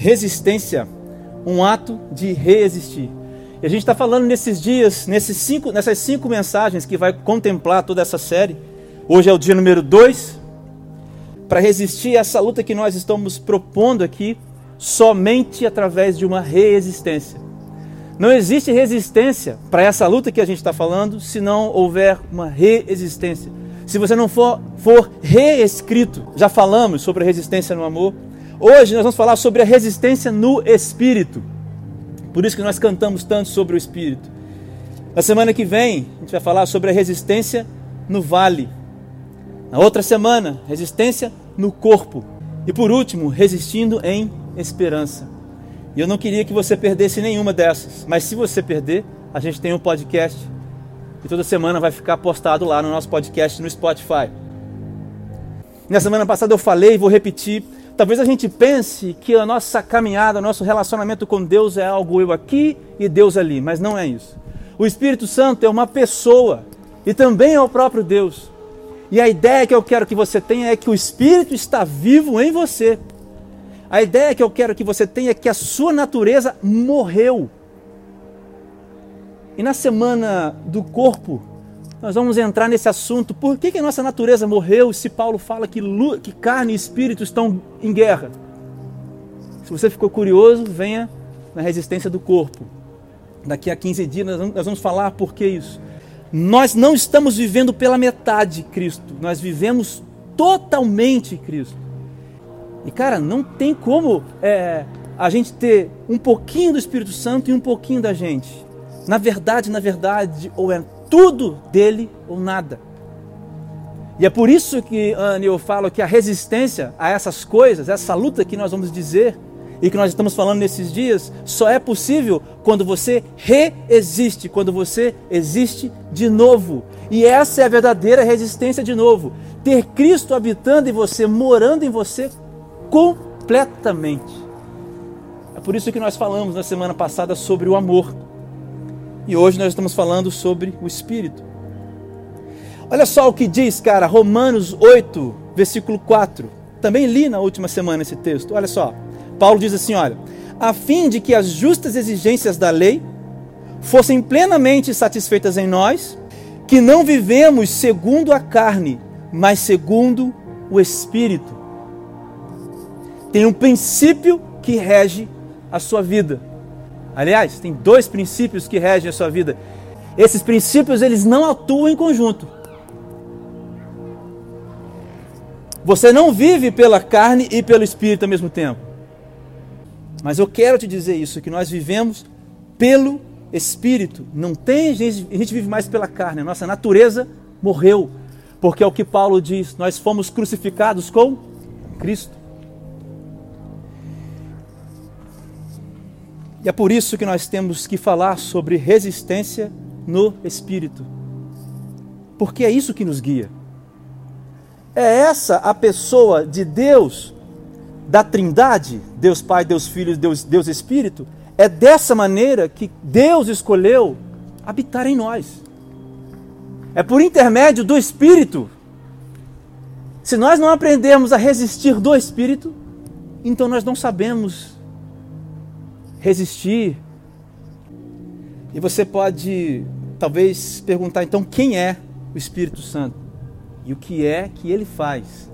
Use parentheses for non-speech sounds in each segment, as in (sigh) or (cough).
resistência, um ato de resistir. E a gente está falando nesses dias, nesses cinco, nessas cinco mensagens que vai contemplar toda essa série. Hoje é o dia número dois. Para resistir a essa luta que nós estamos propondo aqui, somente através de uma resistência. Não existe resistência para essa luta que a gente está falando se não houver uma resistência. Se você não for, for reescrito, já falamos sobre resistência no amor. Hoje nós vamos falar sobre a resistência no espírito. Por isso que nós cantamos tanto sobre o espírito. Na semana que vem, a gente vai falar sobre a resistência no vale. Na outra semana, resistência no corpo. E por último, resistindo em esperança. E eu não queria que você perdesse nenhuma dessas, mas se você perder, a gente tem um podcast e toda semana vai ficar postado lá no nosso podcast no Spotify. Na semana passada eu falei e vou repetir. Talvez a gente pense que a nossa caminhada, o nosso relacionamento com Deus é algo eu aqui e Deus ali, mas não é isso. O Espírito Santo é uma pessoa e também é o próprio Deus. E a ideia que eu quero que você tenha é que o Espírito está vivo em você. A ideia que eu quero que você tenha é que a sua natureza morreu. E na semana do corpo, nós vamos entrar nesse assunto. Por que, que a nossa natureza morreu se Paulo fala que, que carne e espírito estão em guerra? Se você ficou curioso, venha na resistência do corpo. Daqui a 15 dias nós vamos falar por que isso. Nós não estamos vivendo pela metade Cristo, nós vivemos totalmente Cristo. E cara, não tem como é, a gente ter um pouquinho do Espírito Santo e um pouquinho da gente. Na verdade, na verdade, ou é tudo dele ou nada. E é por isso que, Anne, eu falo que a resistência a essas coisas, essa luta que nós vamos dizer e que nós estamos falando nesses dias, só é possível quando você reexiste, quando você existe de novo. E essa é a verdadeira resistência de novo. Ter Cristo habitando em você, morando em você completamente. É por isso que nós falamos na semana passada sobre o amor. E hoje nós estamos falando sobre o Espírito. Olha só o que diz, cara, Romanos 8, versículo 4. Também li na última semana esse texto. Olha só. Paulo diz assim: olha, a fim de que as justas exigências da lei fossem plenamente satisfeitas em nós, que não vivemos segundo a carne, mas segundo o Espírito. Tem um princípio que rege a sua vida. Aliás, tem dois princípios que regem a sua vida. Esses princípios eles não atuam em conjunto. Você não vive pela carne e pelo espírito ao mesmo tempo. Mas eu quero te dizer isso, que nós vivemos pelo espírito. Não tem gente, a gente vive mais pela carne. A nossa natureza morreu. Porque é o que Paulo diz, nós fomos crucificados com Cristo. E é por isso que nós temos que falar sobre resistência no espírito. Porque é isso que nos guia. É essa a pessoa de Deus, da Trindade, Deus Pai, Deus Filho, Deus, Deus Espírito. É dessa maneira que Deus escolheu habitar em nós. É por intermédio do Espírito. Se nós não aprendermos a resistir do Espírito, então nós não sabemos resistir. E você pode talvez perguntar então quem é o Espírito Santo e o que é que ele faz.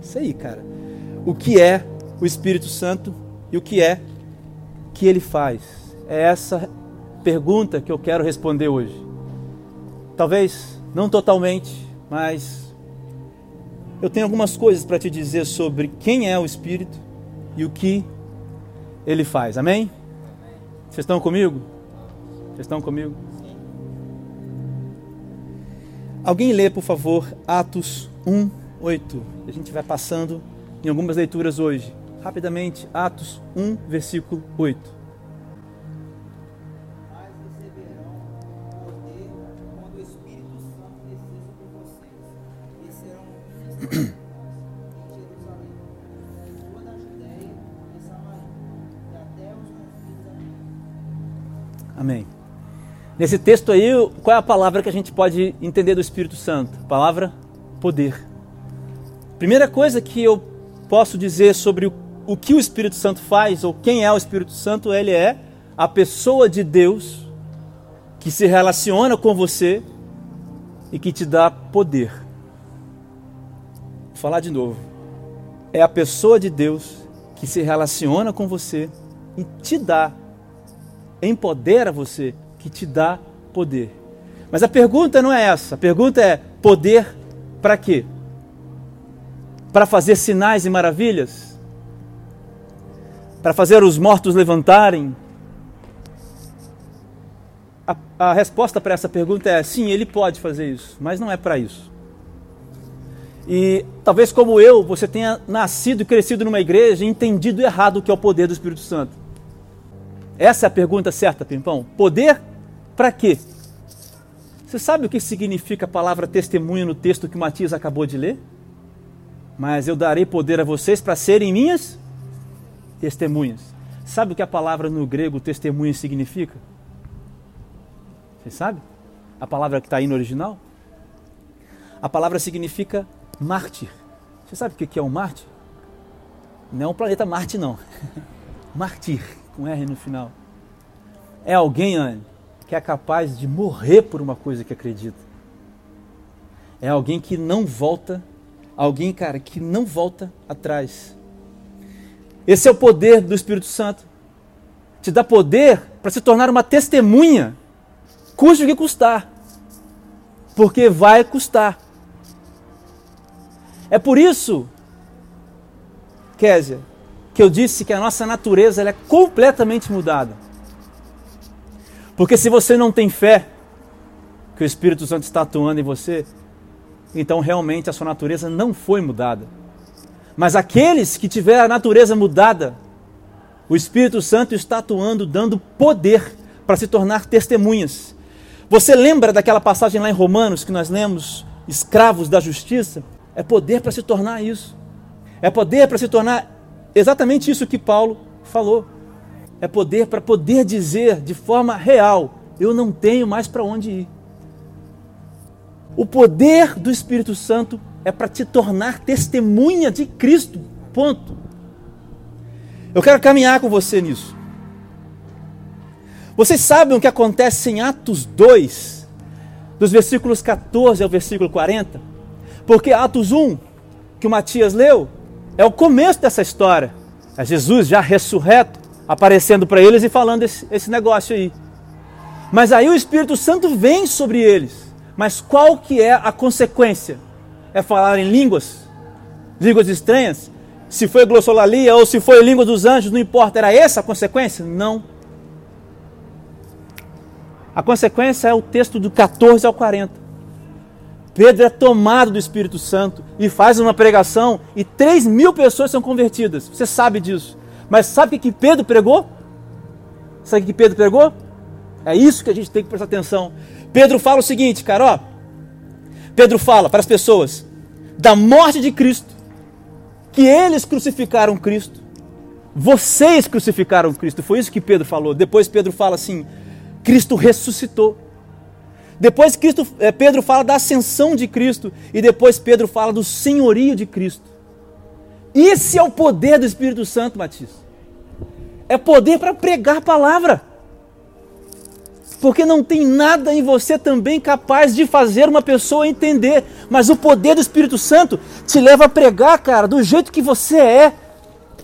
Isso aí, cara. O que é o Espírito Santo e o que é que ele faz? É essa pergunta que eu quero responder hoje. Talvez não totalmente, mas eu tenho algumas coisas para te dizer sobre quem é o Espírito e o que ele faz. Amém? Vocês estão comigo? Vocês estão comigo? Alguém lê, por favor, Atos 1, 8. A gente vai passando em algumas leituras hoje. Rapidamente, Atos 1, versículo 8. Nesse texto aí, qual é a palavra que a gente pode entender do Espírito Santo? Palavra poder. Primeira coisa que eu posso dizer sobre o o que o Espírito Santo faz, ou quem é o Espírito Santo, ele é a pessoa de Deus que se relaciona com você e que te dá poder. Vou falar de novo. É a pessoa de Deus que se relaciona com você e te dá, empodera você, que te dá poder. Mas a pergunta não é essa. A pergunta é: poder para quê? Para fazer sinais e maravilhas? Para fazer os mortos levantarem? A, a resposta para essa pergunta é: sim, ele pode fazer isso, mas não é para isso. E talvez como eu, você tenha nascido e crescido numa igreja e entendido errado o que é o poder do Espírito Santo. Essa é a pergunta certa, Pimpão. Poder para quê? Você sabe o que significa a palavra testemunho no texto que Matias acabou de ler? Mas eu darei poder a vocês para serem minhas testemunhas. Sabe o que a palavra no grego testemunha significa? Você sabe? A palavra que está aí no original? A palavra significa mártir. Você sabe o que é um mártir? Não é um planeta Marte, não. (laughs) Mártir, com R no final. É alguém, Anne, que é capaz de morrer por uma coisa que acredita. É alguém que não volta, alguém, cara, que não volta atrás. Esse é o poder do Espírito Santo. Te dá poder para se tornar uma testemunha, custe o que custar. Porque vai custar. É por isso, Késia, que eu disse que a nossa natureza é completamente mudada. Porque se você não tem fé que o Espírito Santo está atuando em você, então realmente a sua natureza não foi mudada. Mas aqueles que tiveram a natureza mudada, o Espírito Santo está atuando, dando poder para se tornar testemunhas. Você lembra daquela passagem lá em Romanos que nós lemos, escravos da justiça? É poder para se tornar isso. É poder para se tornar exatamente isso que Paulo falou é poder para poder dizer de forma real: eu não tenho mais para onde ir. O poder do Espírito Santo é para te tornar testemunha de Cristo. Ponto. Eu quero caminhar com você nisso. Vocês sabem o que acontece em Atos 2, dos versículos 14 ao versículo 40? Porque Atos 1, que o Matias leu, é o começo dessa história. É Jesus já ressurreto, aparecendo para eles e falando esse, esse negócio aí. Mas aí o Espírito Santo vem sobre eles. Mas qual que é a consequência? É falar em línguas? Línguas estranhas? Se foi glossolalia ou se foi língua dos anjos, não importa. Era essa a consequência? Não. A consequência é o texto do 14 ao 40. Pedro é tomado do Espírito Santo e faz uma pregação e 3 mil pessoas são convertidas. Você sabe disso. Mas sabe o que Pedro pregou? Sabe o que Pedro pregou? É isso que a gente tem que prestar atenção. Pedro fala o seguinte, cara, ó. Pedro fala para as pessoas da morte de Cristo, que eles crucificaram Cristo. Vocês crucificaram Cristo. Foi isso que Pedro falou. Depois Pedro fala assim: Cristo ressuscitou. Depois Cristo, é, Pedro fala da ascensão de Cristo e depois Pedro fala do senhorio de Cristo. Esse é o poder do Espírito Santo, Matias. É poder para pregar a palavra. Porque não tem nada em você também capaz de fazer uma pessoa entender. Mas o poder do Espírito Santo te leva a pregar, cara, do jeito que você é.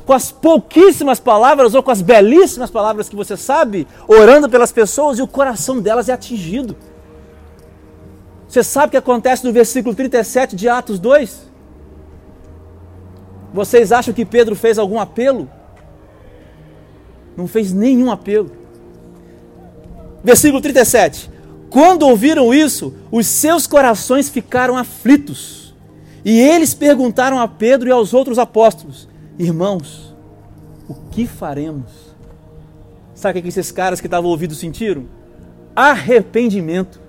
Com as pouquíssimas palavras ou com as belíssimas palavras que você sabe, orando pelas pessoas e o coração delas é atingido. Você sabe o que acontece no versículo 37 de Atos 2? Vocês acham que Pedro fez algum apelo? Não fez nenhum apelo. Versículo 37. Quando ouviram isso, os seus corações ficaram aflitos. E eles perguntaram a Pedro e aos outros apóstolos: Irmãos, o que faremos? Sabe o que esses caras que estavam ouvindo sentiram? Arrependimento.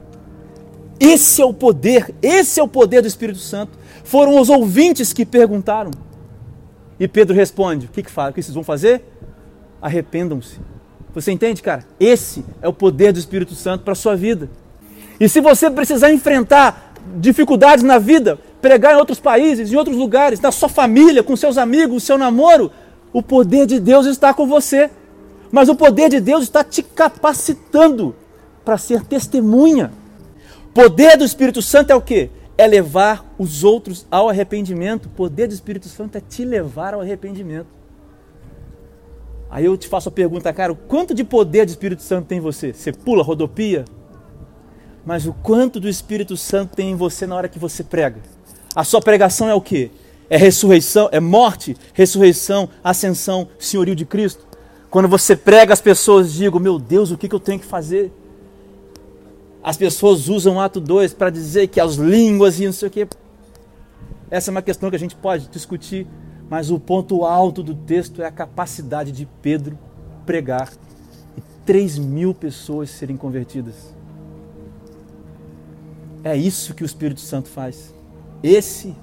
Esse é o poder, esse é o poder do Espírito Santo. Foram os ouvintes que perguntaram. E Pedro responde: O que, que, o que vocês vão fazer? Arrependam-se. Você entende, cara? Esse é o poder do Espírito Santo para a sua vida. E se você precisar enfrentar dificuldades na vida, pregar em outros países, em outros lugares, na sua família, com seus amigos, seu namoro, O poder de Deus está com você. Mas o poder de Deus está te capacitando para ser testemunha. Poder do Espírito Santo é o quê? É levar os outros ao arrependimento. O poder do Espírito Santo é te levar ao arrependimento. Aí eu te faço a pergunta, cara, o quanto de poder do Espírito Santo tem em você? Você pula, rodopia? Mas o quanto do Espírito Santo tem em você na hora que você prega? A sua pregação é o quê? É ressurreição, é morte, ressurreição, ascensão, senhorio de Cristo. Quando você prega, as pessoas digam: Meu Deus, o que, que eu tenho que fazer? As pessoas usam ato 2 para dizer que as línguas e não sei o quê. Essa é uma questão que a gente pode discutir, mas o ponto alto do texto é a capacidade de Pedro pregar e 3 mil pessoas serem convertidas. É isso que o Espírito Santo faz. Esse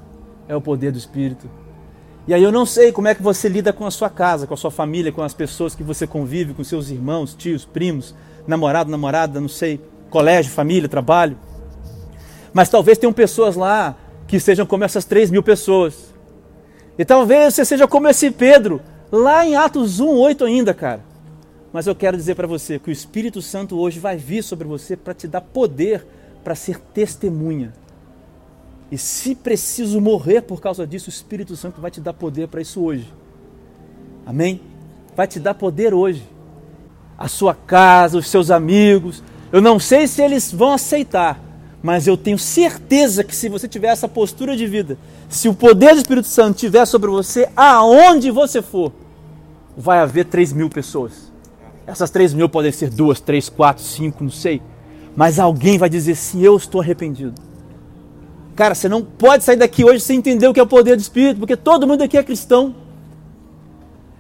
é o poder do Espírito. E aí eu não sei como é que você lida com a sua casa, com a sua família, com as pessoas que você convive, com seus irmãos, tios, primos, namorado, namorada, não sei, colégio, família, trabalho. Mas talvez tenham pessoas lá que sejam como essas 3 mil pessoas. E talvez você seja como esse Pedro, lá em Atos 1, 8 ainda, cara. Mas eu quero dizer para você que o Espírito Santo hoje vai vir sobre você para te dar poder para ser testemunha. E se preciso morrer por causa disso, o Espírito Santo vai te dar poder para isso hoje. Amém? Vai te dar poder hoje. A sua casa, os seus amigos. Eu não sei se eles vão aceitar, mas eu tenho certeza que se você tiver essa postura de vida, se o poder do Espírito Santo estiver sobre você, aonde você for, vai haver 3 mil pessoas. Essas 3 mil podem ser duas, três, quatro, cinco, não sei. Mas alguém vai dizer sim, eu estou arrependido. Cara, você não pode sair daqui hoje sem entender o que é o poder do Espírito, porque todo mundo aqui é cristão.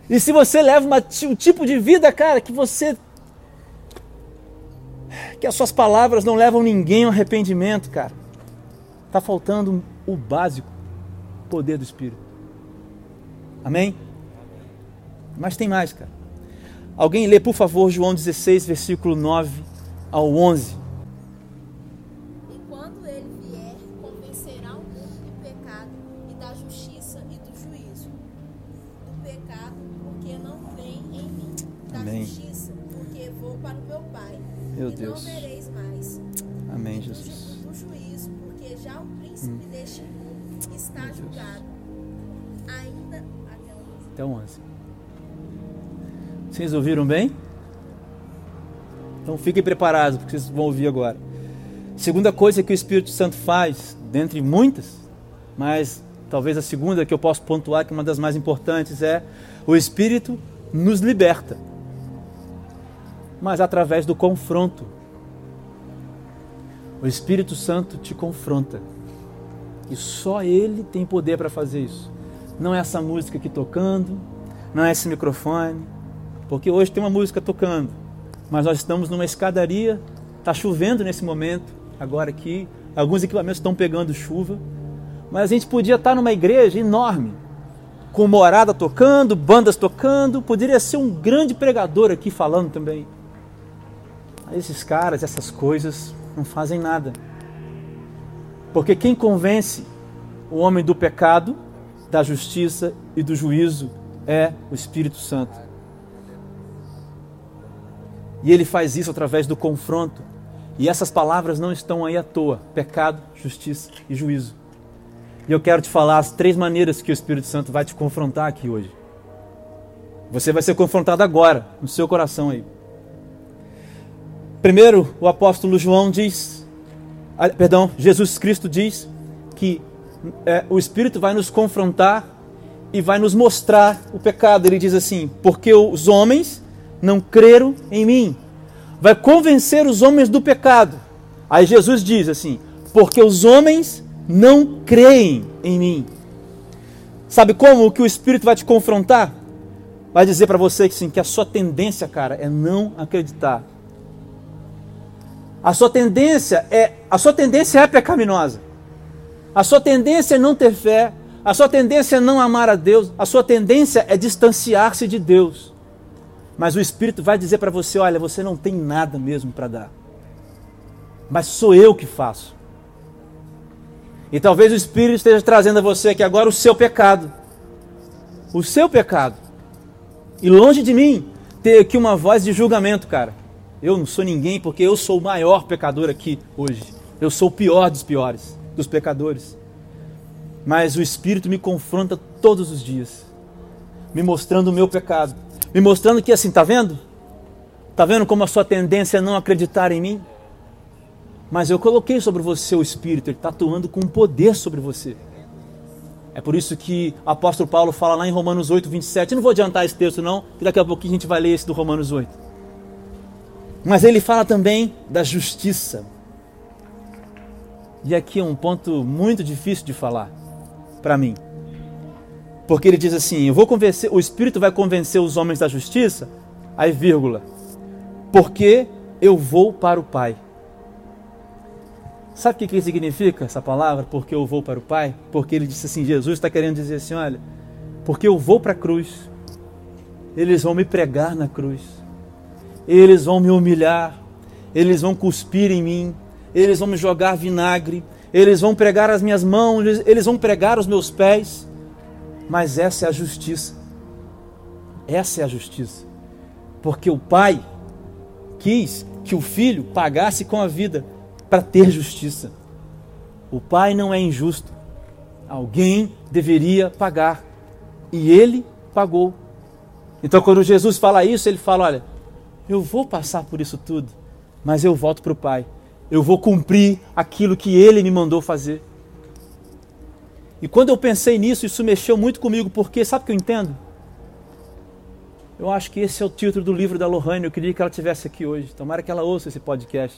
E se você leva uma, um tipo de vida, cara, que você. Que as suas palavras não levam ninguém ao arrependimento, cara, está faltando o básico: poder do Espírito. Amém? Mas tem mais, cara. Alguém lê, por favor, João 16, versículo 9 ao 11. Meu e Deus. não vereis mais. Amém, Jesus. do juízo, porque já o príncipe deste mundo está Meu Deus. julgado. Ainda até o Até o 11. Vocês ouviram bem? Então fiquem preparados, porque vocês vão ouvir agora. Segunda coisa que o Espírito Santo faz, dentre muitas, mas talvez a segunda que eu posso pontuar, que é uma das mais importantes, é o Espírito nos liberta. Mas através do confronto. O Espírito Santo te confronta. E só Ele tem poder para fazer isso. Não é essa música aqui tocando, não é esse microfone, porque hoje tem uma música tocando, mas nós estamos numa escadaria, está chovendo nesse momento, agora aqui, alguns equipamentos estão pegando chuva, mas a gente podia estar numa igreja enorme, com morada tocando, bandas tocando, poderia ser um grande pregador aqui falando também. Esses caras, essas coisas, não fazem nada. Porque quem convence o homem do pecado, da justiça e do juízo é o Espírito Santo. E ele faz isso através do confronto. E essas palavras não estão aí à toa: pecado, justiça e juízo. E eu quero te falar as três maneiras que o Espírito Santo vai te confrontar aqui hoje. Você vai ser confrontado agora, no seu coração aí. Primeiro, o apóstolo João diz, ah, perdão, Jesus Cristo diz que é, o Espírito vai nos confrontar e vai nos mostrar o pecado. Ele diz assim: porque os homens não creram em mim. Vai convencer os homens do pecado. Aí Jesus diz assim: porque os homens não creem em mim. Sabe como que o Espírito vai te confrontar? Vai dizer para você que sim, que a sua tendência, cara, é não acreditar. A sua tendência é, a sua tendência é pecaminosa. A sua tendência é não ter fé, a sua tendência é não amar a Deus, a sua tendência é distanciar-se de Deus. Mas o Espírito vai dizer para você: olha, você não tem nada mesmo para dar. Mas sou eu que faço. E talvez o Espírito esteja trazendo a você aqui agora o seu pecado. O seu pecado. E longe de mim ter aqui uma voz de julgamento, cara. Eu não sou ninguém porque eu sou o maior pecador aqui hoje. Eu sou o pior dos piores, dos pecadores. Mas o Espírito me confronta todos os dias, me mostrando o meu pecado, me mostrando que assim, tá vendo? Tá vendo como a sua tendência é não acreditar em mim? Mas eu coloquei sobre você o Espírito, ele está atuando com poder sobre você. É por isso que o apóstolo Paulo fala lá em Romanos 8, 27. Eu não vou adiantar esse texto, não, que daqui a pouquinho a gente vai ler esse do Romanos 8. Mas ele fala também da justiça. E aqui é um ponto muito difícil de falar para mim. Porque ele diz assim: Eu vou convencer, o Espírito vai convencer os homens da justiça, aí vírgula, porque eu vou para o Pai. Sabe o que, que significa essa palavra? Porque eu vou para o Pai? Porque ele disse assim: Jesus está querendo dizer assim: olha, porque eu vou para a cruz, eles vão me pregar na cruz, eles vão me humilhar, eles vão cuspir em mim, eles vão me jogar vinagre, eles vão pregar as minhas mãos, eles vão pregar os meus pés, mas essa é a justiça. Essa é a justiça. Porque o Pai quis que o filho pagasse com a vida para ter justiça. O pai não é injusto. Alguém deveria pagar. E ele pagou. Então, quando Jesus fala isso, ele fala: Olha, eu vou passar por isso tudo, mas eu volto para o Pai. Eu vou cumprir aquilo que ele me mandou fazer. E quando eu pensei nisso, isso mexeu muito comigo, porque sabe o que eu entendo? Eu acho que esse é o título do livro da Lohane. Eu queria que ela tivesse aqui hoje. Tomara que ela ouça esse podcast.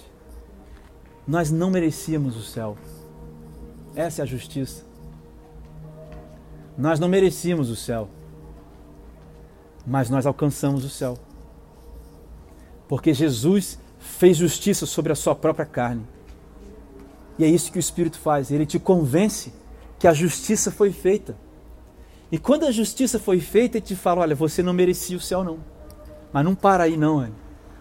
Nós não merecíamos o céu. Essa é a justiça. Nós não merecíamos o céu. Mas nós alcançamos o céu. Porque Jesus fez justiça sobre a sua própria carne. E é isso que o Espírito faz. Ele te convence que a justiça foi feita. E quando a justiça foi feita, ele te fala: olha, você não merecia o céu, não. Mas não para aí, não, Anne.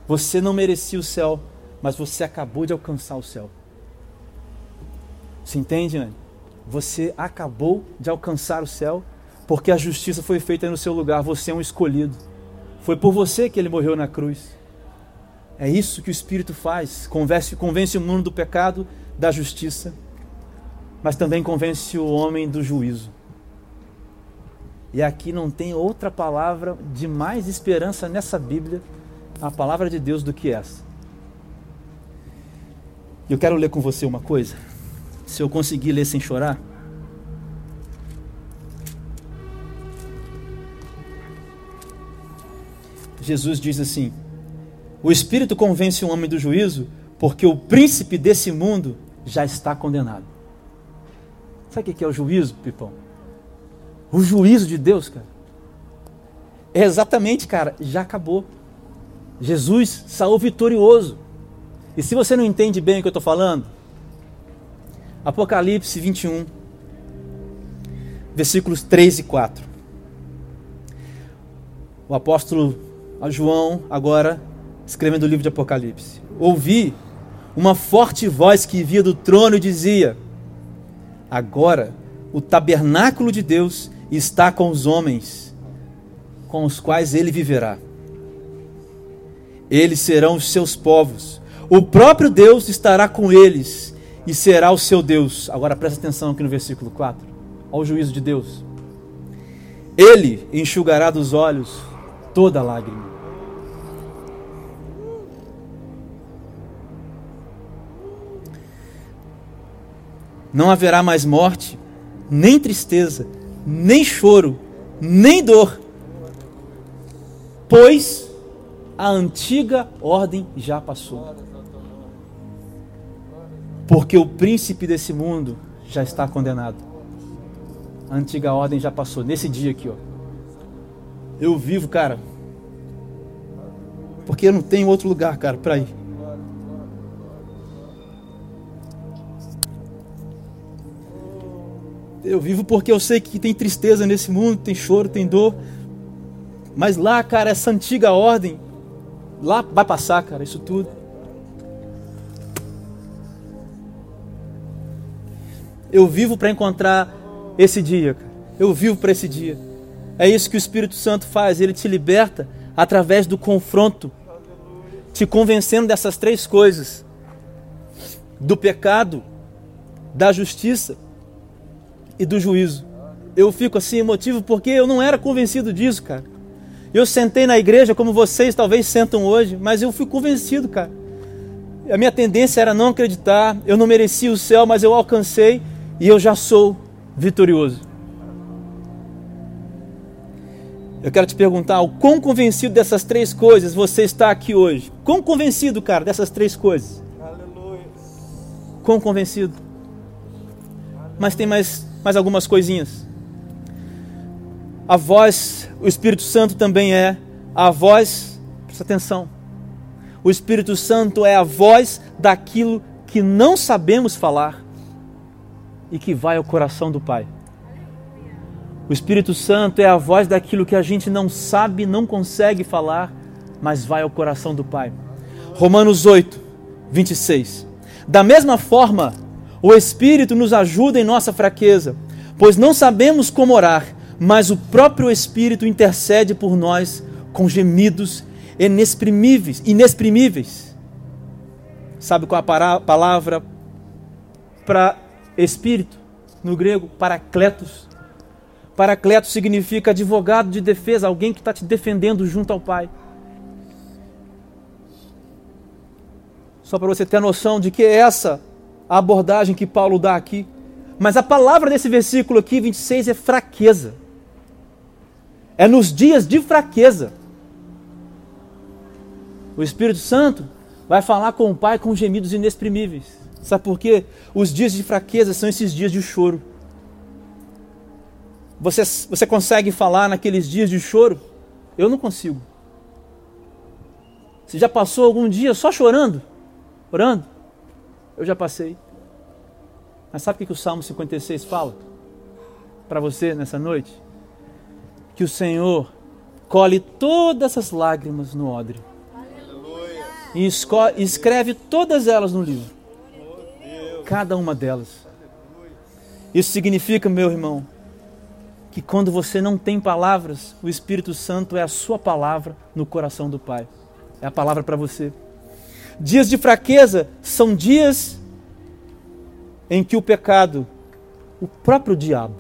Você não merecia o céu, mas você acabou de alcançar o céu. Você entende, Anne? Você acabou de alcançar o céu, porque a justiça foi feita no seu lugar. Você é um escolhido. Foi por você que ele morreu na cruz. É isso que o Espírito faz. Convence, convence o mundo do pecado, da justiça, mas também convence o homem do juízo. E aqui não tem outra palavra de mais esperança nessa Bíblia, a palavra de Deus, do que essa. Eu quero ler com você uma coisa. Se eu conseguir ler sem chorar. Jesus diz assim: O Espírito convence o homem do juízo, porque o príncipe desse mundo já está condenado. Sabe o que é o juízo, Pipão? O juízo de Deus, cara. É exatamente, cara, já acabou. Jesus saiu vitorioso. E se você não entende bem o que eu estou falando, Apocalipse 21, versículos 3 e 4. O apóstolo João, agora, escrevendo o livro de Apocalipse. Ouvi uma forte voz que via do trono e dizia: Agora o tabernáculo de Deus está com os homens, com os quais ele viverá. Eles serão os seus povos. O próprio Deus estará com eles e será o seu Deus. Agora presta atenção aqui no versículo 4. Ao juízo de Deus. Ele enxugará dos olhos toda lágrima. Não haverá mais morte, nem tristeza, nem choro, nem dor, pois a antiga ordem já passou. Porque o príncipe desse mundo já está condenado. A antiga ordem já passou. Nesse dia aqui, ó. Eu vivo, cara. Porque eu não tenho outro lugar, cara, para ir. Eu vivo porque eu sei que tem tristeza nesse mundo, tem choro, tem dor. Mas lá, cara, essa antiga ordem, lá vai passar, cara, isso tudo. Eu vivo para encontrar esse dia, cara. Eu vivo para esse dia. É isso que o Espírito Santo faz, ele te liberta através do confronto, te convencendo dessas três coisas: do pecado, da justiça e do juízo. Eu fico assim emotivo porque eu não era convencido disso, cara. Eu sentei na igreja como vocês talvez sentam hoje, mas eu fui convencido, cara. A minha tendência era não acreditar, eu não merecia o céu, mas eu alcancei e eu já sou vitorioso. Eu quero te perguntar, o quão convencido dessas três coisas você está aqui hoje? Quão convencido, cara, dessas três coisas? Aleluia. Quão convencido? Mas tem mais, mais algumas coisinhas. A voz, o Espírito Santo também é a voz, presta atenção. O Espírito Santo é a voz daquilo que não sabemos falar e que vai ao coração do Pai. O Espírito Santo é a voz daquilo que a gente não sabe, não consegue falar, mas vai ao coração do Pai. Romanos 8, 26. Da mesma forma, o Espírito nos ajuda em nossa fraqueza, pois não sabemos como orar, mas o próprio Espírito intercede por nós com gemidos inexprimíveis. inexprimíveis. Sabe qual a palavra para espírito no grego? Paracletos. Paracletos significa advogado de defesa, alguém que está te defendendo junto ao Pai. Só para você ter a noção de que é essa a abordagem que Paulo dá aqui. Mas a palavra desse versículo aqui, 26, é fraqueza. É nos dias de fraqueza. O Espírito Santo vai falar com o Pai com gemidos inexprimíveis. Sabe por quê? Os dias de fraqueza são esses dias de choro. Você, você consegue falar naqueles dias de choro? Eu não consigo. Você já passou algum dia só chorando? Orando? Eu já passei. Mas sabe o que o Salmo 56 fala? Para você nessa noite? Que o Senhor colhe todas essas lágrimas no odre e escreve todas elas no livro. Cada uma delas. Isso significa, meu irmão, que quando você não tem palavras, o Espírito Santo é a sua palavra no coração do Pai. É a palavra para você. Dias de fraqueza são dias em que o pecado, o próprio diabo,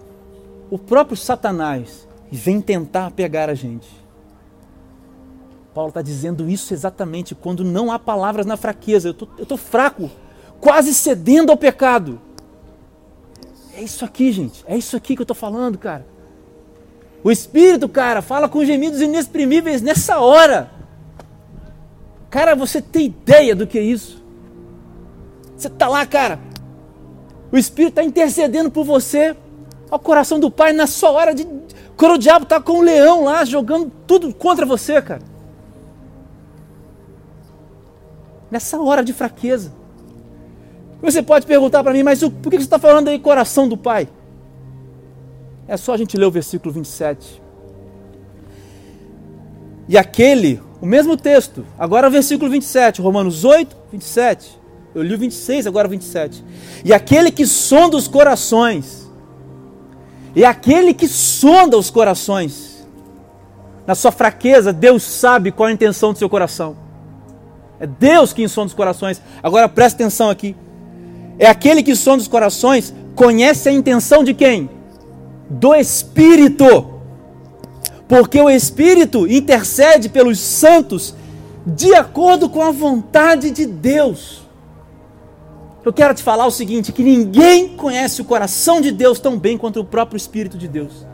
o próprio Satanás, vem tentar pegar a gente. Paulo está dizendo isso exatamente quando não há palavras na fraqueza. Eu estou fraco, quase cedendo ao pecado. É isso aqui, gente. É isso aqui que eu estou falando, cara. O Espírito, cara, fala com gemidos inexprimíveis nessa hora. Cara, você tem ideia do que é isso? Você está lá, cara. O Espírito está intercedendo por você ao coração do Pai na sua hora de. Quando o diabo está com o leão lá jogando tudo contra você, cara. nessa hora de fraqueza. Você pode perguntar para mim, mas por que você está falando aí coração do Pai? É só a gente ler o versículo 27. E aquele, o mesmo texto, agora versículo 27, Romanos 8, 27. Eu li o 26, agora o 27. E aquele que sonda os corações, e aquele que sonda os corações, na sua fraqueza, Deus sabe qual a intenção do seu coração. É Deus que insonda os corações. Agora presta atenção aqui. É aquele que sonda os corações, conhece a intenção de quem? Do Espírito. Porque o Espírito intercede pelos santos de acordo com a vontade de Deus. Eu quero te falar o seguinte: que ninguém conhece o coração de Deus tão bem quanto o próprio Espírito de Deus.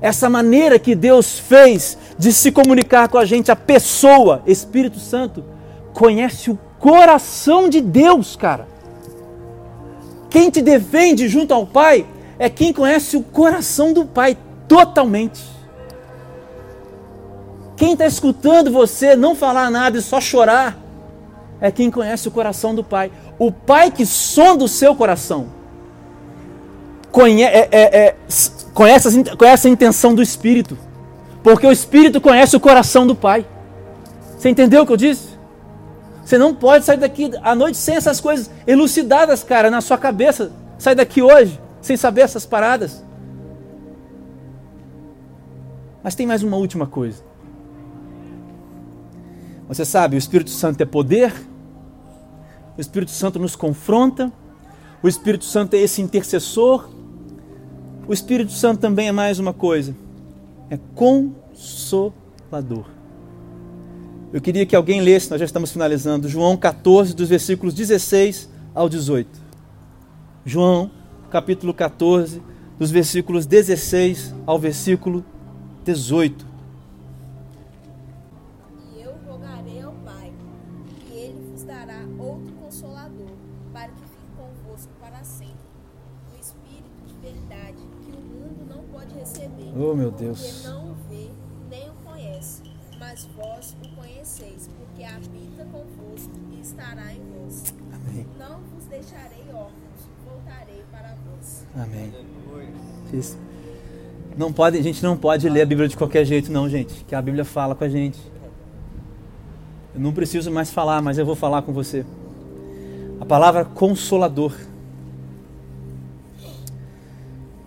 Essa maneira que Deus fez de se comunicar com a gente, a pessoa, Espírito Santo, conhece o coração de Deus, cara. Quem te defende junto ao Pai é quem conhece o coração do Pai totalmente. Quem está escutando você não falar nada e só chorar é quem conhece o coração do Pai. O Pai que sonda o seu coração é, é, é, conhece, conhece a intenção do Espírito. Porque o Espírito conhece o coração do Pai. Você entendeu o que eu disse? Você não pode sair daqui à noite sem essas coisas elucidadas, cara, na sua cabeça. Sai daqui hoje sem saber essas paradas. Mas tem mais uma última coisa. Você sabe, o Espírito Santo é poder, o Espírito Santo nos confronta, o Espírito Santo é esse intercessor, o Espírito Santo também é mais uma coisa: é consolador. Eu queria que alguém lesse, nós já estamos finalizando, João 14, dos versículos 16 ao 18. João, capítulo 14, dos versículos 16 ao versículo 18. Oh, meu Porque Deus. não o vê, nem o conhece. Mas vós o conheceis, porque habita convosco e estará em vós. Amém. Não vos deixarei órfãos, voltarei para vós. Amém. Isso. Não pode, a gente não pode ler a Bíblia de qualquer jeito, não, gente. Que a Bíblia fala com a gente. Eu não preciso mais falar, mas eu vou falar com você. A palavra consolador.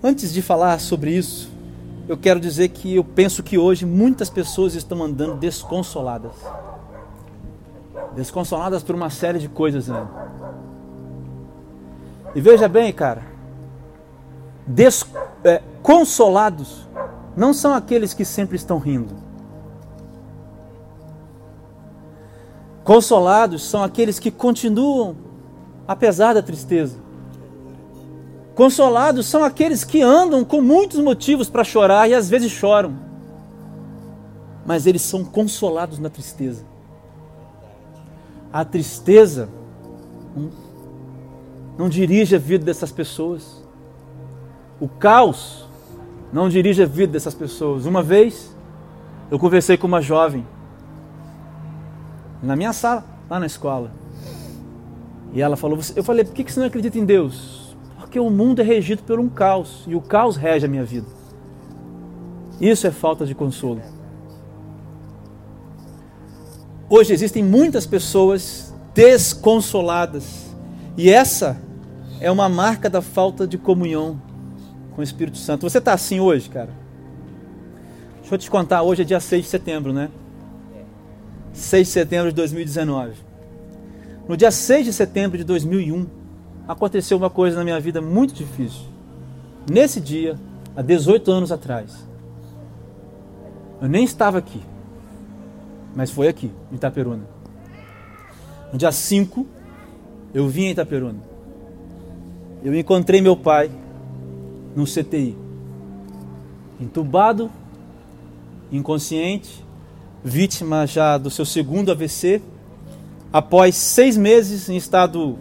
Antes de falar sobre isso, eu quero dizer que eu penso que hoje muitas pessoas estão andando desconsoladas. Desconsoladas por uma série de coisas, né? E veja bem, cara, des, é, consolados não são aqueles que sempre estão rindo. Consolados são aqueles que continuam apesar da tristeza. Consolados são aqueles que andam com muitos motivos para chorar e às vezes choram. Mas eles são consolados na tristeza. A tristeza hum, não dirige a vida dessas pessoas. O caos não dirige a vida dessas pessoas. Uma vez eu conversei com uma jovem na minha sala, lá na escola. E ela falou: Eu falei, por que você não acredita em Deus? Porque o mundo é regido por um caos e o caos rege a minha vida. Isso é falta de consolo. Hoje existem muitas pessoas desconsoladas e essa é uma marca da falta de comunhão com o Espírito Santo. Você está assim hoje, cara? Deixa eu te contar, hoje é dia 6 de setembro, né? 6 de setembro de 2019. No dia 6 de setembro de 2001, aconteceu uma coisa na minha vida muito difícil. Nesse dia, há 18 anos atrás, eu nem estava aqui, mas foi aqui, em Itaperuna. No dia 5, eu vim em Itaperuna. Eu encontrei meu pai no CTI, entubado, inconsciente, vítima já do seu segundo AVC, após seis meses em estado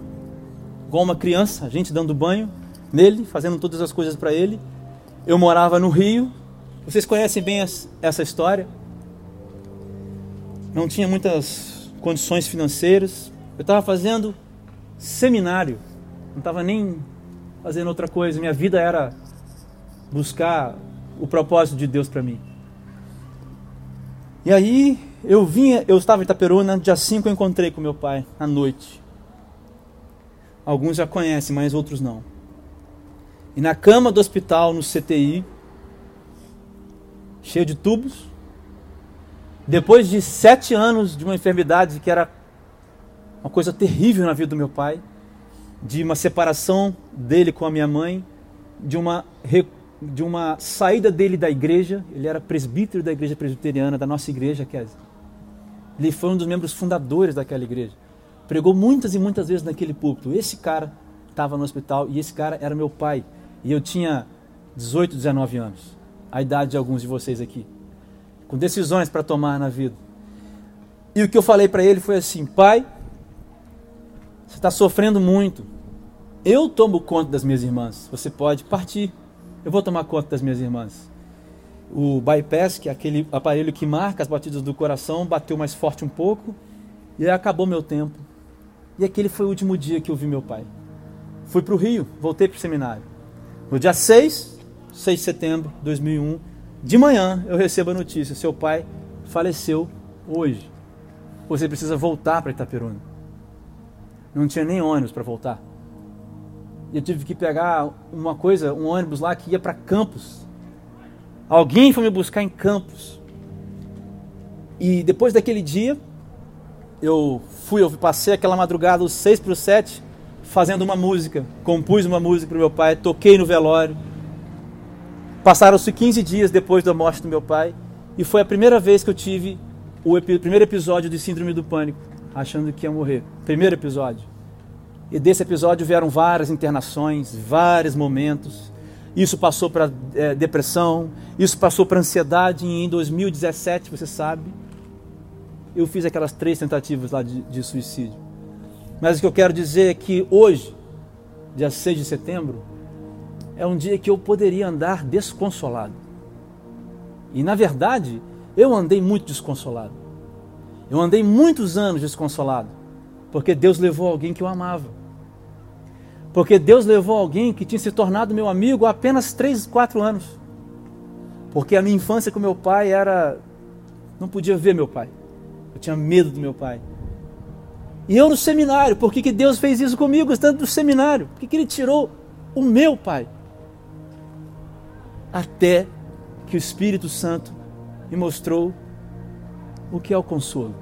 igual uma criança, a gente dando banho nele, fazendo todas as coisas para ele. Eu morava no Rio, vocês conhecem bem essa história. Não tinha muitas condições financeiras. Eu estava fazendo seminário, não estava nem fazendo outra coisa. Minha vida era buscar o propósito de Deus para mim. E aí eu vinha, eu estava em Itaperuna, dia 5 eu encontrei com meu pai à noite. Alguns já conhecem, mas outros não. E na cama do hospital, no CTI, cheio de tubos, depois de sete anos de uma enfermidade que era uma coisa terrível na vida do meu pai, de uma separação dele com a minha mãe, de uma de uma saída dele da igreja, ele era presbítero da igreja presbiteriana, da nossa igreja, que ele foi um dos membros fundadores daquela igreja. Pregou muitas e muitas vezes naquele púlpito. Esse cara estava no hospital e esse cara era meu pai. E eu tinha 18, 19 anos, a idade de alguns de vocês aqui, com decisões para tomar na vida. E o que eu falei para ele foi assim: pai, você está sofrendo muito. Eu tomo conta das minhas irmãs. Você pode partir. Eu vou tomar conta das minhas irmãs. O bypass, que é aquele aparelho que marca as batidas do coração, bateu mais forte um pouco e acabou meu tempo. E aquele foi o último dia que eu vi meu pai. Fui para o Rio, voltei para o seminário. No dia 6, 6 de setembro de 2001, de manhã eu recebo a notícia: seu pai faleceu hoje. Você precisa voltar para Itaperuna. Não tinha nem ônibus para voltar. Eu tive que pegar uma coisa, um ônibus lá que ia para Campos. Alguém foi me buscar em Campos. E depois daquele dia, eu fui, eu passei aquela madrugada, os seis para os sete, fazendo uma música. Compus uma música para meu pai, toquei no velório. Passaram-se 15 dias depois da morte do meu pai. E foi a primeira vez que eu tive o epi primeiro episódio de Síndrome do Pânico, achando que ia morrer. Primeiro episódio. E desse episódio vieram várias internações, vários momentos. Isso passou para é, depressão, isso passou para ansiedade. E em 2017, você sabe, eu fiz aquelas três tentativas lá de, de suicídio. Mas o que eu quero dizer é que hoje, dia 6 de setembro, é um dia que eu poderia andar desconsolado. E na verdade, eu andei muito desconsolado. Eu andei muitos anos desconsolado, porque Deus levou alguém que eu amava. Porque Deus levou alguém que tinha se tornado meu amigo há apenas 3, 4 anos. Porque a minha infância com meu pai era. Não podia ver meu pai. Eu tinha medo do meu pai. E eu no seminário, por que, que Deus fez isso comigo, estando no seminário? Por que, que Ele tirou o meu pai? Até que o Espírito Santo me mostrou o que é o consolo.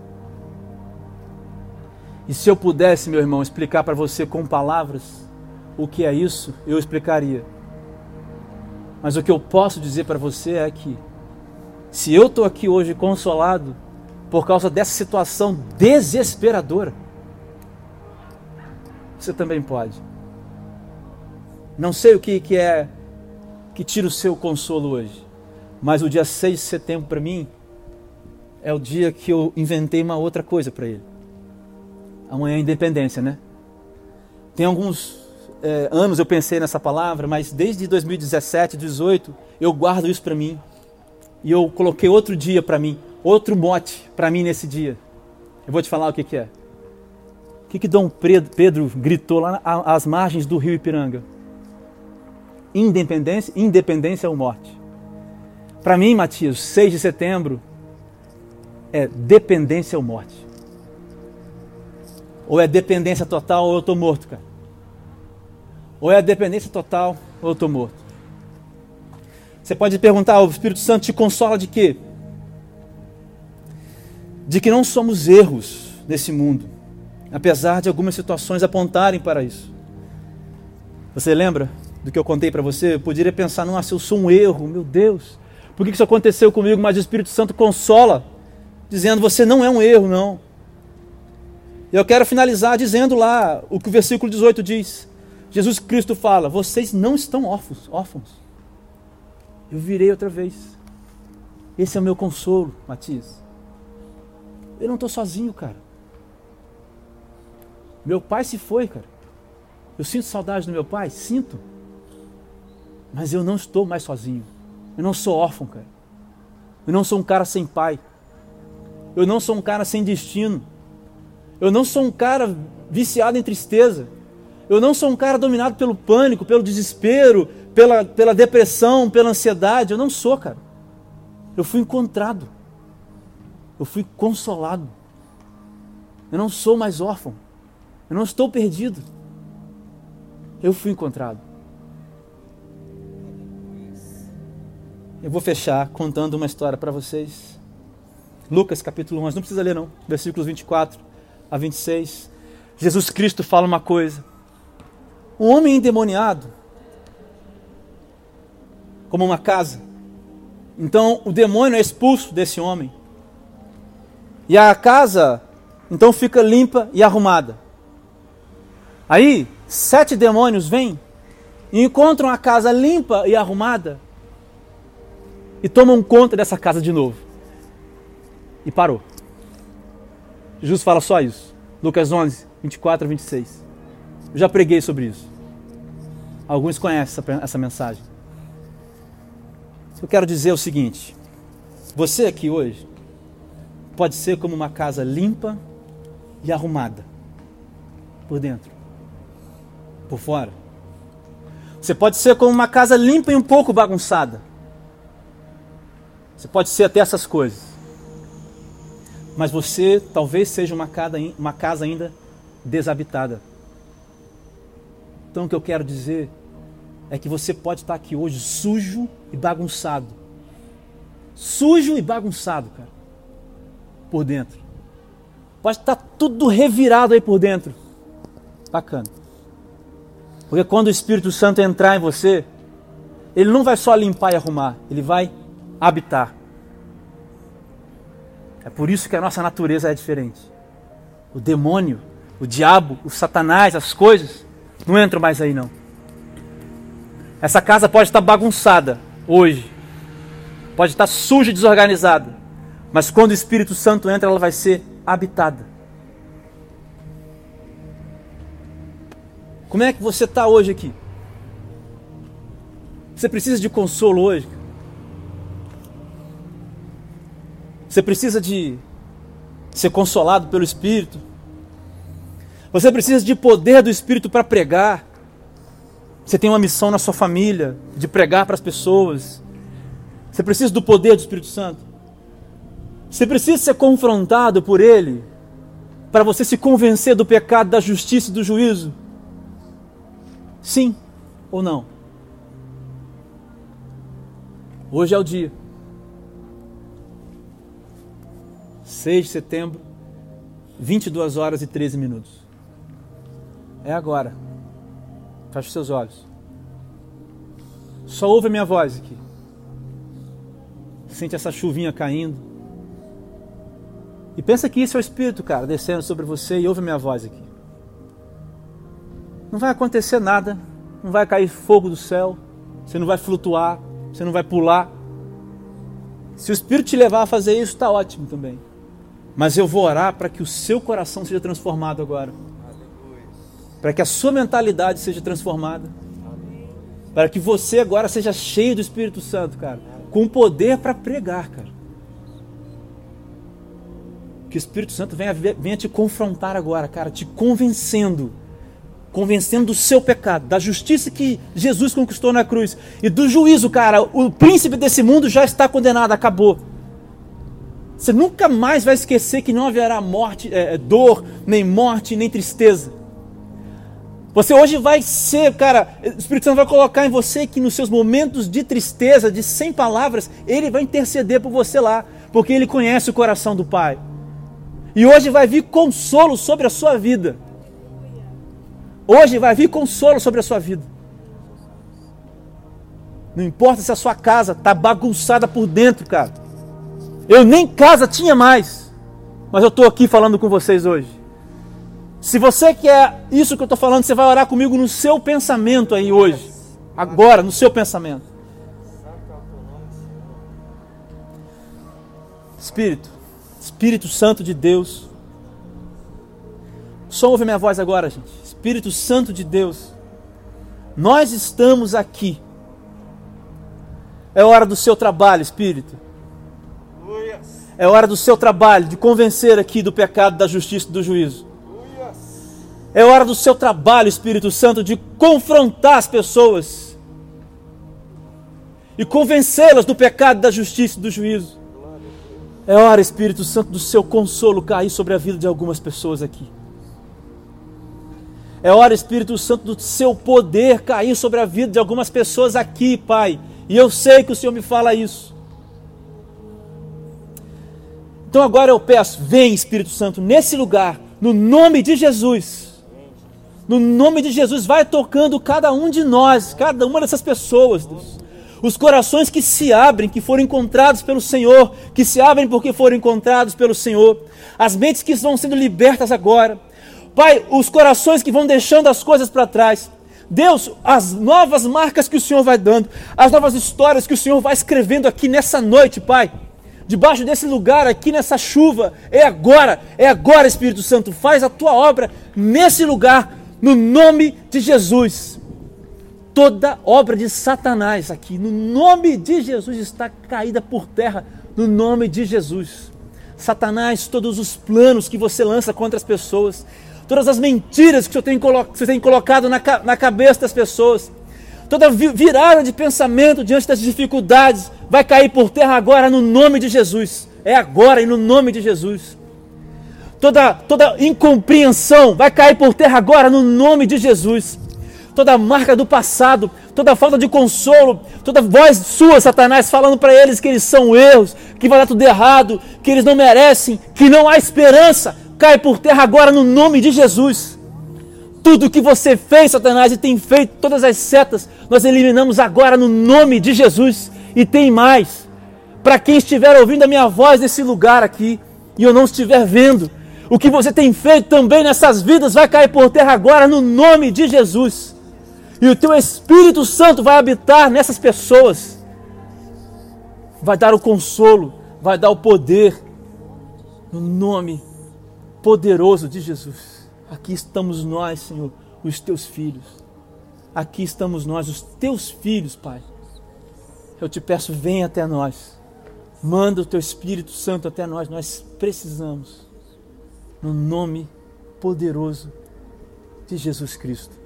E se eu pudesse, meu irmão, explicar para você com palavras o que é isso, eu explicaria. Mas o que eu posso dizer para você é que, se eu estou aqui hoje consolado por causa dessa situação desesperadora, você também pode. Não sei o que, que é que tira o seu consolo hoje. Mas o dia 6 de setembro para mim é o dia que eu inventei uma outra coisa para ele. Amanhã é independência, né? Tem alguns é, anos eu pensei nessa palavra, mas desde 2017, 2018, eu guardo isso para mim. E eu coloquei outro dia para mim, outro mote para mim nesse dia. Eu vou te falar o que, que é. O que, que Dom Pedro gritou lá às margens do rio Ipiranga? Independência, independência ou morte. Para mim, Matias, 6 de setembro é dependência ou morte. Ou é dependência total ou eu estou morto, cara. Ou é dependência total ou eu estou morto. Você pode perguntar, o Espírito Santo te consola de quê? De que não somos erros nesse mundo, apesar de algumas situações apontarem para isso. Você lembra do que eu contei para você? Eu poderia pensar, nossa, eu sou um erro, meu Deus. Por que isso aconteceu comigo? Mas o Espírito Santo consola, dizendo: você não é um erro, não. Eu quero finalizar dizendo lá o que o versículo 18 diz. Jesus Cristo fala: vocês não estão órfãos, órfãos. Eu virei outra vez. Esse é o meu consolo, Matias. Eu não estou sozinho, cara. Meu pai se foi, cara. Eu sinto saudade do meu pai? Sinto. Mas eu não estou mais sozinho. Eu não sou órfão, cara. Eu não sou um cara sem pai. Eu não sou um cara sem destino. Eu não sou um cara viciado em tristeza. Eu não sou um cara dominado pelo pânico, pelo desespero, pela, pela depressão, pela ansiedade. Eu não sou, cara. Eu fui encontrado. Eu fui consolado. Eu não sou mais órfão. Eu não estou perdido. Eu fui encontrado. Eu vou fechar contando uma história para vocês. Lucas capítulo 11, não precisa ler não, versículos 24 a 26. Jesus Cristo fala uma coisa. Um homem endemoniado, como uma casa. Então o demônio é expulso desse homem. E a casa então fica limpa e arrumada. Aí, sete demônios vêm e encontram a casa limpa e arrumada e tomam conta dessa casa de novo. E parou. Jesus fala só isso. Lucas 11, 24 a 26. Eu já preguei sobre isso. Alguns conhecem essa, essa mensagem. Eu quero dizer o seguinte: você aqui hoje pode ser como uma casa limpa e arrumada por dentro, por fora. Você pode ser como uma casa limpa e um pouco bagunçada. Você pode ser até essas coisas. Mas você talvez seja uma casa, uma casa ainda desabitada. Então o que eu quero dizer é que você pode estar aqui hoje sujo e bagunçado. sujo e bagunçado, cara. Por dentro. Pode estar tudo revirado aí por dentro. Bacana. Porque quando o Espírito Santo entrar em você, ele não vai só limpar e arrumar, ele vai habitar. É por isso que a nossa natureza é diferente. O demônio, o diabo, o satanás, as coisas, não entram mais aí não. Essa casa pode estar bagunçada hoje, pode estar suja e desorganizada, mas quando o Espírito Santo entra, ela vai ser habitada. Como é que você está hoje aqui? Você precisa de consolo hoje? Você precisa de ser consolado pelo Espírito? Você precisa de poder do Espírito para pregar? Você tem uma missão na sua família de pregar para as pessoas? Você precisa do poder do Espírito Santo? Você precisa ser confrontado por Ele para você se convencer do pecado, da justiça e do juízo? Sim ou não? Hoje é o dia. 6 de setembro, 22 horas e 13 minutos. É agora. Feche seus olhos. Só ouve a minha voz aqui. Sente essa chuvinha caindo. E pensa que isso é o Espírito, cara, descendo sobre você e ouve a minha voz aqui. Não vai acontecer nada, não vai cair fogo do céu, você não vai flutuar, você não vai pular. Se o Espírito te levar a fazer isso, está ótimo também. Mas eu vou orar para que o seu coração seja transformado agora. Para que a sua mentalidade seja transformada. Para que você agora seja cheio do Espírito Santo, cara. Com poder para pregar, cara. Que o Espírito Santo venha, venha te confrontar agora, cara, te convencendo convencendo do seu pecado, da justiça que Jesus conquistou na cruz e do juízo, cara. O príncipe desse mundo já está condenado, acabou. Você nunca mais vai esquecer que não haverá morte, é, dor, nem morte, nem tristeza. Você hoje vai ser, cara, o Espírito Santo vai colocar em você que nos seus momentos de tristeza, de sem palavras, ele vai interceder por você lá, porque ele conhece o coração do Pai. E hoje vai vir consolo sobre a sua vida. Hoje vai vir consolo sobre a sua vida. Não importa se a sua casa está bagunçada por dentro, cara. Eu nem casa tinha mais. Mas eu estou aqui falando com vocês hoje. Se você quer isso que eu estou falando, você vai orar comigo no seu pensamento aí hoje. Agora, no seu pensamento. Espírito, Espírito Santo de Deus. Só ouve minha voz agora, gente. Espírito Santo de Deus, nós estamos aqui. É hora do seu trabalho, Espírito. É hora do seu trabalho de convencer aqui do pecado, da justiça e do juízo. É hora do seu trabalho, Espírito Santo, de confrontar as pessoas e convencê-las do pecado, da justiça e do juízo. É hora, Espírito Santo, do seu consolo cair sobre a vida de algumas pessoas aqui. É hora, Espírito Santo, do seu poder cair sobre a vida de algumas pessoas aqui, Pai. E eu sei que o Senhor me fala isso. Então agora eu peço, vem Espírito Santo nesse lugar, no nome de Jesus. No nome de Jesus, vai tocando cada um de nós, cada uma dessas pessoas, Deus. Os corações que se abrem, que foram encontrados pelo Senhor, que se abrem porque foram encontrados pelo Senhor. As mentes que estão sendo libertas agora Pai, os corações que vão deixando as coisas para trás. Deus, as novas marcas que o Senhor vai dando, as novas histórias que o Senhor vai escrevendo aqui nessa noite, Pai. Debaixo desse lugar, aqui nessa chuva, é agora, é agora, Espírito Santo. Faz a tua obra nesse lugar, no nome de Jesus. Toda obra de Satanás aqui, no nome de Jesus, está caída por terra, no nome de Jesus. Satanás, todos os planos que você lança contra as pessoas, todas as mentiras que você tem, você tem colocado na, na cabeça das pessoas, toda virada de pensamento diante das dificuldades vai cair por terra agora no nome de Jesus. É agora e no nome de Jesus. Toda, toda incompreensão vai cair por terra agora no nome de Jesus. Toda marca do passado, toda falta de consolo, toda voz sua, Satanás, falando para eles que eles são erros, que vai dar tudo errado, que eles não merecem, que não há esperança, cai por terra agora no nome de Jesus. Tudo que você fez, Satanás, e tem feito, todas as setas, nós eliminamos agora no nome de Jesus. E tem mais. Para quem estiver ouvindo a minha voz nesse lugar aqui e eu não estiver vendo, o que você tem feito também nessas vidas vai cair por terra agora no nome de Jesus. E o teu Espírito Santo vai habitar nessas pessoas. Vai dar o consolo, vai dar o poder no nome poderoso de Jesus. Aqui estamos nós, Senhor, os teus filhos. Aqui estamos nós, os teus filhos, Pai. Eu te peço, vem até nós. Manda o teu Espírito Santo até nós. Nós precisamos. No nome poderoso de Jesus Cristo.